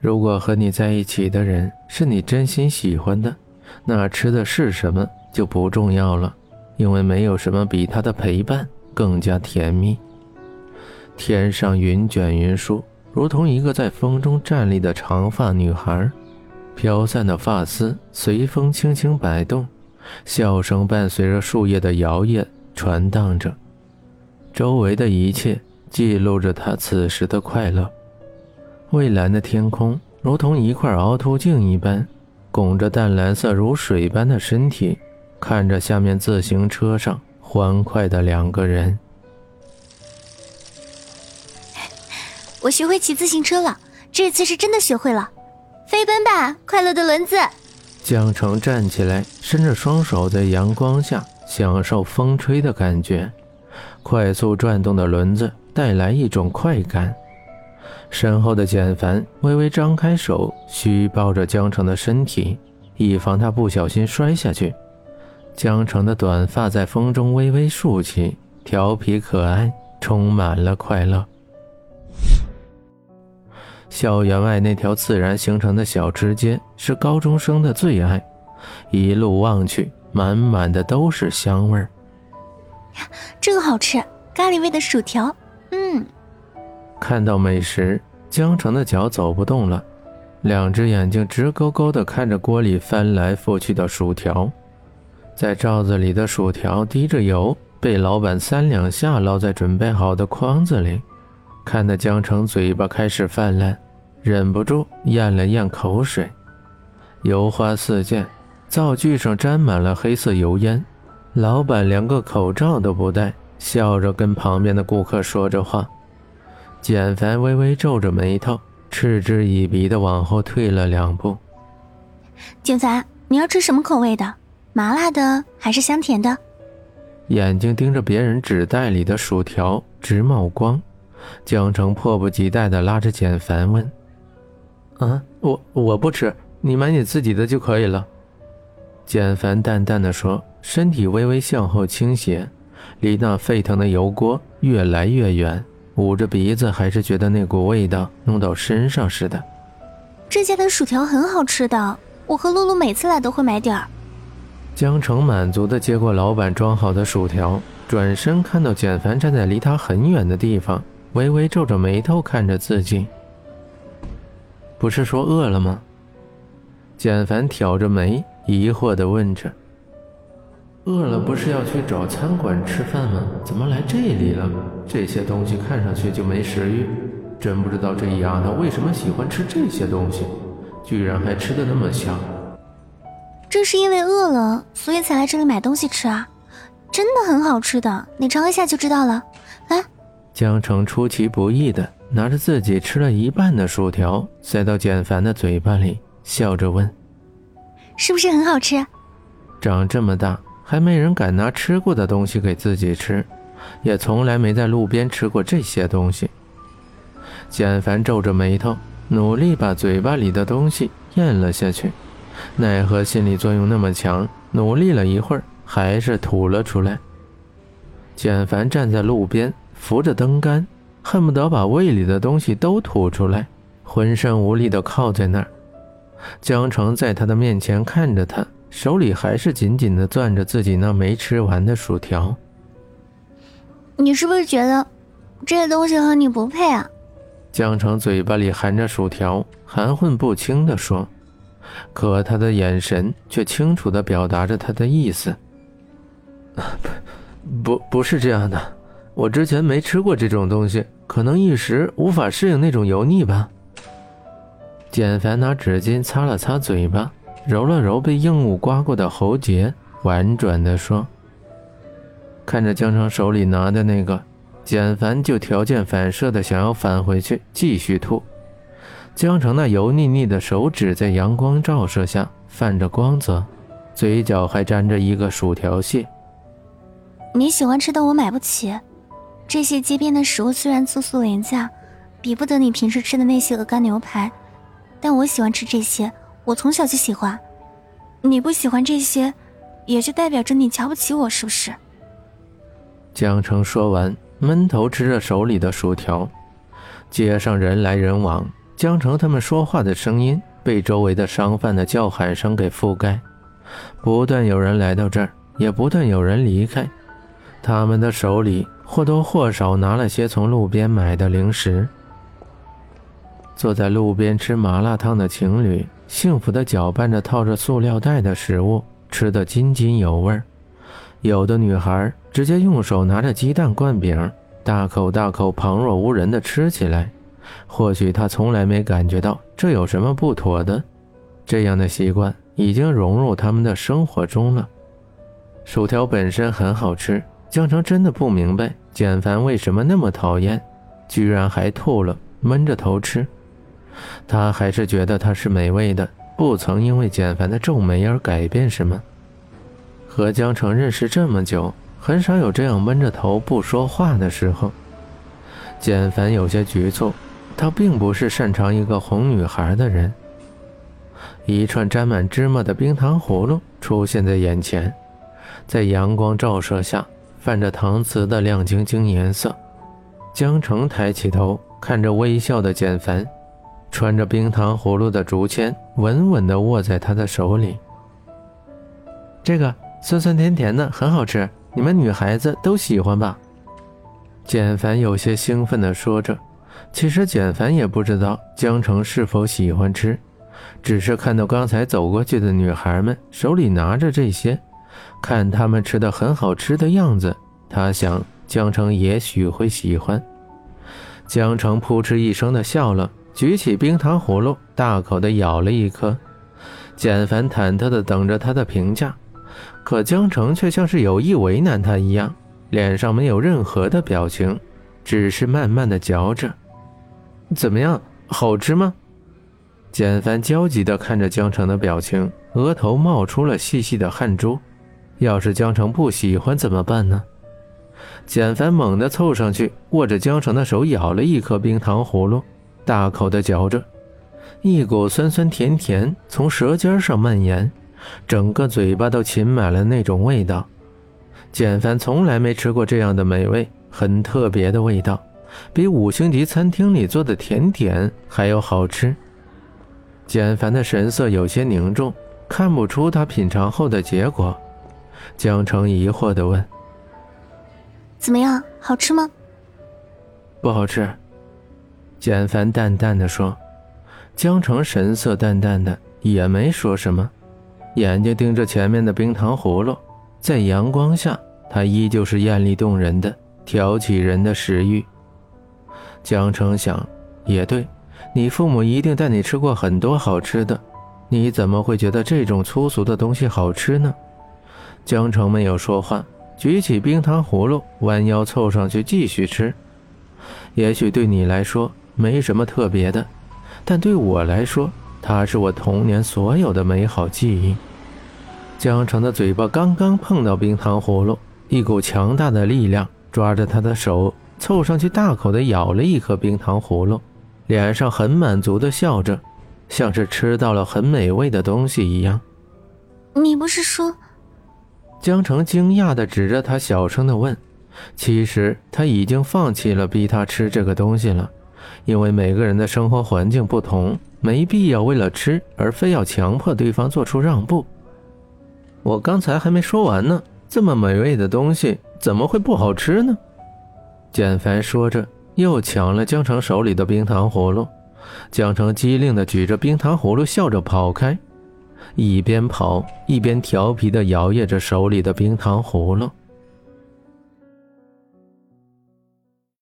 如果和你在一起的人是你真心喜欢的，那吃的是什么就不重要了，因为没有什么比他的陪伴更加甜蜜。天上云卷云舒，如同一个在风中站立的长发女孩，飘散的发丝随风轻轻摆动，笑声伴随着树叶的摇曳传荡着，周围的一切记录着她此时的快乐。蔚蓝的天空如同一块凹凸镜一般，拱着淡蓝色如水般的身体，看着下面自行车上欢快的两个人。我学会骑自行车了，这次是真的学会了。飞奔吧，快乐的轮子！江城站起来，伸着双手在阳光下享受风吹的感觉。快速转动的轮子带来一种快感。身后的简凡微微张开手，虚抱着江城的身体，以防他不小心摔下去。江城的短发在风中微微竖起，调皮可爱，充满了快乐。校园外那条自然形成的小吃街是高中生的最爱，一路望去，满满的都是香味儿。这个好吃，咖喱味的薯条。嗯，看到美食，江城的脚走不动了，两只眼睛直勾勾地看着锅里翻来覆去的薯条，在罩子里的薯条滴着油，被老板三两下捞在准备好的筐子里。看得江城嘴巴开始泛滥，忍不住咽了咽口水。油花四溅，灶具上沾满了黑色油烟。老板连个口罩都不戴，笑着跟旁边的顾客说着话。简凡微微皱着眉头，嗤之以鼻的往后退了两步。简凡，你要吃什么口味的？麻辣的还是香甜的？眼睛盯着别人纸袋里的薯条，直冒光。江城迫不及待地拉着简凡问：“啊，我我不吃，你买你自己的就可以了。”简凡淡淡的说，身体微微向后倾斜，离那沸腾的油锅越来越远，捂着鼻子，还是觉得那股味道弄到身上似的。这家的薯条很好吃的，我和露露每次来都会买点儿。江城满足的接过老板装好的薯条，转身看到简凡站在离他很远的地方。微微皱着眉头看着自己，不是说饿了吗？简凡挑着眉，疑惑地问着：“饿了不是要去找餐馆吃饭吗？怎么来这里了？这些东西看上去就没食欲，真不知道这丫头为什么喜欢吃这些东西，居然还吃的那么香。”正是因为饿了，所以才来这里买东西吃啊！真的很好吃的，你尝一下就知道了。来。江城出其不意的拿着自己吃了一半的薯条塞到简凡的嘴巴里，笑着问：“是不是很好吃？”长这么大还没人敢拿吃过的东西给自己吃，也从来没在路边吃过这些东西。简凡皱着眉头，努力把嘴巴里的东西咽了下去，奈何心理作用那么强，努力了一会儿还是吐了出来。简凡站在路边。扶着灯杆，恨不得把胃里的东西都吐出来，浑身无力地靠在那儿。江城在他的面前看着他，手里还是紧紧的攥着自己那没吃完的薯条。你是不是觉得这些东西和你不配啊？江城嘴巴里含着薯条，含混不清的说，可他的眼神却清楚的表达着他的意思。不，不，不是这样的。我之前没吃过这种东西，可能一时无法适应那种油腻吧。简凡拿纸巾擦了擦嘴巴，揉了揉被硬物刮过的喉结，婉转地说：“看着江城手里拿的那个，简凡就条件反射的想要返回去继续吐。江城那油腻腻的手指在阳光照射下泛着光泽，嘴角还沾着一个薯条屑。你喜欢吃的，我买不起。”这些街边的食物虽然粗俗廉价，比不得你平时吃的那些鹅肝牛排，但我喜欢吃这些，我从小就喜欢。你不喜欢这些，也就代表着你瞧不起我，是不是？江城说完，闷头吃着手里的薯条。街上人来人往，江城他们说话的声音被周围的商贩的叫喊声给覆盖，不断有人来到这儿，也不断有人离开，他们的手里或多或少拿了些从路边买的零食。坐在路边吃麻辣烫的情侣，幸福的搅拌着套着塑料袋的食物，吃得津津有味。有的女孩直接用手拿着鸡蛋灌饼，大口大口、旁若无人的吃起来。或许她从来没感觉到这有什么不妥的，这样的习惯已经融入他们的生活中了。薯条本身很好吃，江城真的不明白简凡为什么那么讨厌，居然还吐了，闷着头吃。他还是觉得它是美味的，不曾因为简凡的皱眉而改变什么。和江城认识这么久，很少有这样闷着头不说话的时候。简凡有些局促，他并不是擅长一个哄女孩的人。一串沾满芝麻的冰糖葫芦出现在眼前，在阳光照射下，泛着搪瓷的亮晶晶颜色。江城抬起头，看着微笑的简凡。穿着冰糖葫芦的竹签稳稳地握在他的手里。这个酸酸甜甜的，很好吃，你们女孩子都喜欢吧？简凡有些兴奋地说着。其实简凡也不知道江城是否喜欢吃，只是看到刚才走过去的女孩们手里拿着这些，看她们吃的很好吃的样子，他想江城也许会喜欢。江城扑哧一声的笑了。举起冰糖葫芦，大口的咬了一颗。简凡忐忑的等着他的评价，可江城却像是有意为难他一样，脸上没有任何的表情，只是慢慢的嚼着。怎么样，好吃吗？简凡焦急的看着江城的表情，额头冒出了细细的汗珠。要是江城不喜欢怎么办呢？简凡猛地凑上去，握着江城的手，咬了一颗冰糖葫芦。大口的嚼着，一股酸酸甜甜从舌尖上蔓延，整个嘴巴都噙满了那种味道。简凡从来没吃过这样的美味，很特别的味道，比五星级餐厅里做的甜点还要好吃。简凡的神色有些凝重，看不出他品尝后的结果。江澄疑惑的问：“怎么样，好吃吗？”“不好吃。”简凡淡淡的说，江城神色淡淡的，也没说什么，眼睛盯着前面的冰糖葫芦，在阳光下，它依旧是艳丽动人的，挑起人的食欲。江城想，也对，你父母一定带你吃过很多好吃的，你怎么会觉得这种粗俗的东西好吃呢？江城没有说话，举起冰糖葫芦，弯腰凑上去继续吃。也许对你来说。没什么特别的，但对我来说，它是我童年所有的美好记忆。江城的嘴巴刚刚碰到冰糖葫芦，一股强大的力量抓着他的手，凑上去大口的咬了一颗冰糖葫芦，脸上很满足的笑着，像是吃到了很美味的东西一样。你不是说？江城惊讶的指着他，小声的问：“其实他已经放弃了逼他吃这个东西了。”因为每个人的生活环境不同，没必要为了吃而非要强迫对方做出让步。我刚才还没说完呢，这么美味的东西怎么会不好吃呢？简凡说着，又抢了江城手里的冰糖葫芦。江城机灵地举着冰糖葫芦，笑着跑开，一边跑一边调皮地摇曳着手里的冰糖葫芦。